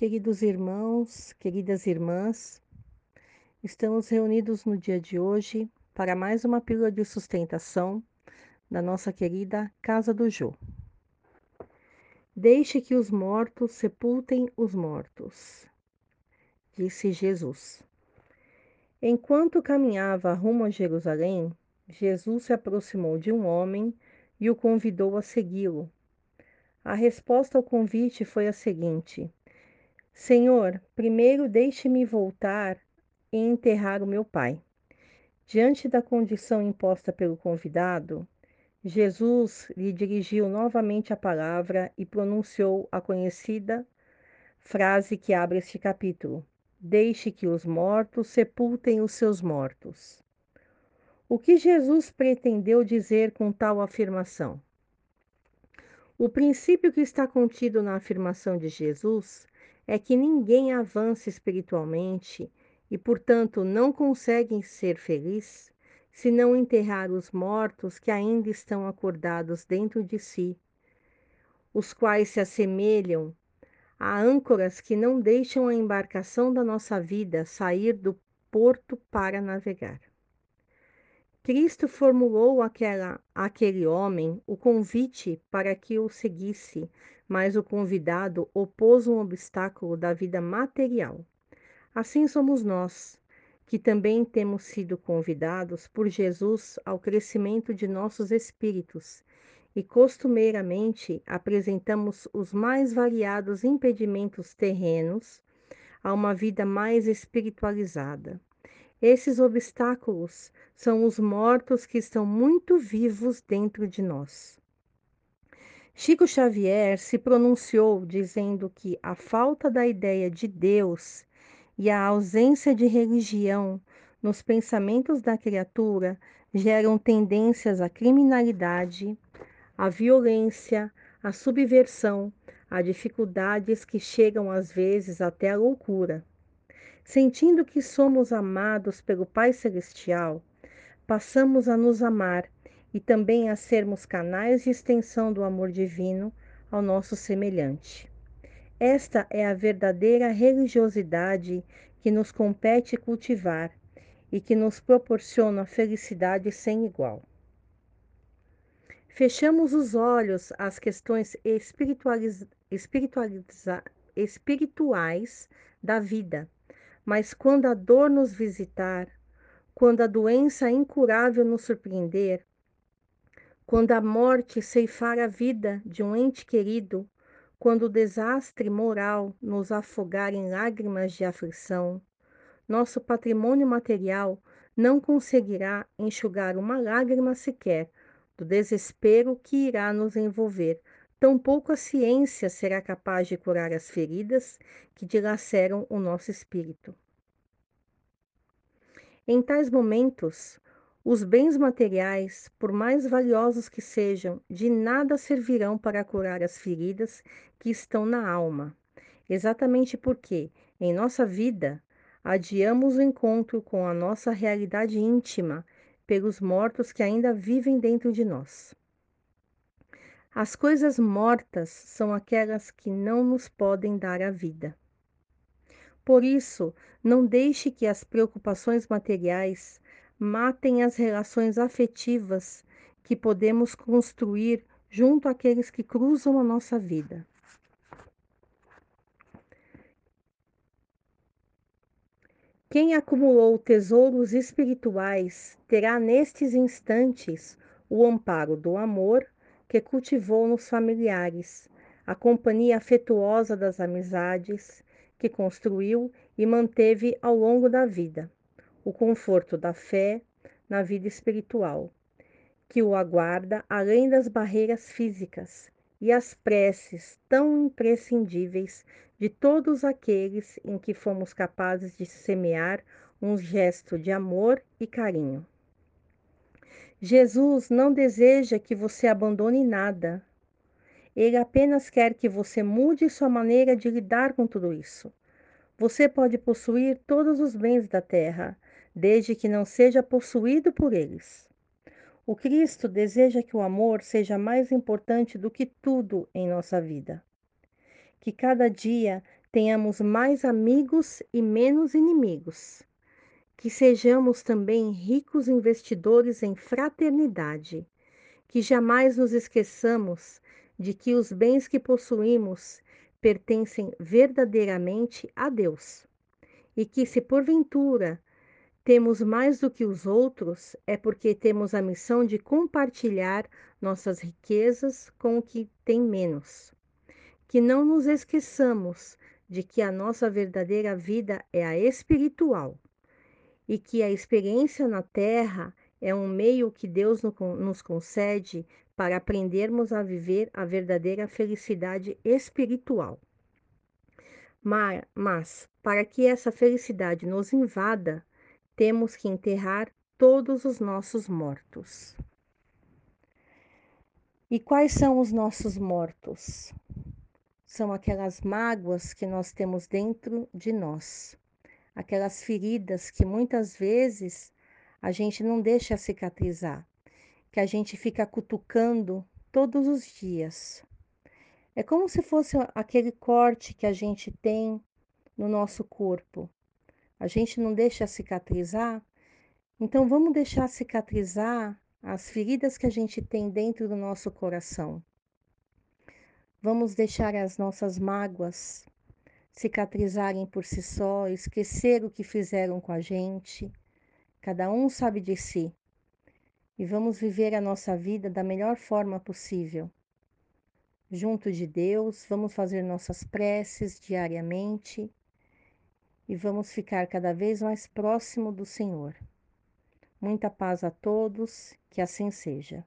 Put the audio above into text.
Queridos irmãos, queridas irmãs, estamos reunidos no dia de hoje para mais uma pílula de sustentação da nossa querida Casa do Jô. Deixe que os mortos sepultem os mortos, disse Jesus. Enquanto caminhava rumo a Jerusalém, Jesus se aproximou de um homem e o convidou a segui-lo. A resposta ao convite foi a seguinte: Senhor, primeiro deixe-me voltar e enterrar o meu pai. Diante da condição imposta pelo convidado, Jesus lhe dirigiu novamente a palavra e pronunciou a conhecida frase que abre este capítulo: Deixe que os mortos sepultem os seus mortos. O que Jesus pretendeu dizer com tal afirmação? O princípio que está contido na afirmação de Jesus é que ninguém avança espiritualmente e, portanto, não consegue ser feliz se não enterrar os mortos que ainda estão acordados dentro de si, os quais se assemelham a âncoras que não deixam a embarcação da nossa vida sair do porto para navegar. Cristo formulou àquela, àquele homem o convite para que o seguisse, mas o convidado opôs um obstáculo da vida material. Assim somos nós, que também temos sido convidados por Jesus ao crescimento de nossos espíritos e costumeiramente apresentamos os mais variados impedimentos terrenos a uma vida mais espiritualizada. Esses obstáculos são os mortos que estão muito vivos dentro de nós. Chico Xavier se pronunciou dizendo que a falta da ideia de Deus e a ausência de religião nos pensamentos da criatura geram tendências à criminalidade, à violência, à subversão, a dificuldades que chegam às vezes até a loucura. Sentindo que somos amados pelo Pai Celestial, passamos a nos amar e também a sermos canais de extensão do amor divino ao nosso semelhante. Esta é a verdadeira religiosidade que nos compete cultivar e que nos proporciona felicidade sem igual. Fechamos os olhos às questões espirituais da vida mas quando a dor nos visitar, quando a doença incurável nos surpreender, quando a morte ceifar a vida de um ente querido, quando o desastre moral nos afogar em lágrimas de aflição, nosso patrimônio material não conseguirá enxugar uma lágrima sequer do desespero que irá nos envolver. Tampouco a ciência será capaz de curar as feridas que dilaceram o nosso espírito. Em tais momentos, os bens materiais, por mais valiosos que sejam, de nada servirão para curar as feridas que estão na alma. Exatamente porque, em nossa vida, adiamos o encontro com a nossa realidade íntima pelos mortos que ainda vivem dentro de nós. As coisas mortas são aquelas que não nos podem dar a vida. Por isso, não deixe que as preocupações materiais matem as relações afetivas que podemos construir junto àqueles que cruzam a nossa vida. Quem acumulou tesouros espirituais terá nestes instantes o amparo do amor que cultivou nos familiares, a companhia afetuosa das amizades que construiu e manteve ao longo da vida, o conforto da fé na vida espiritual, que o aguarda além das barreiras físicas e as preces tão imprescindíveis de todos aqueles em que fomos capazes de semear um gesto de amor e carinho. Jesus não deseja que você abandone nada, ele apenas quer que você mude sua maneira de lidar com tudo isso. Você pode possuir todos os bens da terra, desde que não seja possuído por eles. O Cristo deseja que o amor seja mais importante do que tudo em nossa vida. Que cada dia tenhamos mais amigos e menos inimigos, que sejamos também ricos investidores em fraternidade, que jamais nos esqueçamos de que os bens que possuímos pertencem verdadeiramente a Deus, e que se porventura temos mais do que os outros, é porque temos a missão de compartilhar nossas riquezas com o que tem menos. Que não nos esqueçamos de que a nossa verdadeira vida é a espiritual e que a experiência na Terra é um meio que Deus nos concede para aprendermos a viver a verdadeira felicidade espiritual. Mas, para que essa felicidade nos invada, temos que enterrar todos os nossos mortos. E quais são os nossos mortos? São aquelas mágoas que nós temos dentro de nós, aquelas feridas que muitas vezes a gente não deixa cicatrizar, que a gente fica cutucando todos os dias. É como se fosse aquele corte que a gente tem no nosso corpo. A gente não deixa cicatrizar, então vamos deixar cicatrizar as feridas que a gente tem dentro do nosso coração. Vamos deixar as nossas mágoas cicatrizarem por si só, esquecer o que fizeram com a gente. Cada um sabe de si. E vamos viver a nossa vida da melhor forma possível. Junto de Deus, vamos fazer nossas preces diariamente e vamos ficar cada vez mais próximo do Senhor. Muita paz a todos, que assim seja.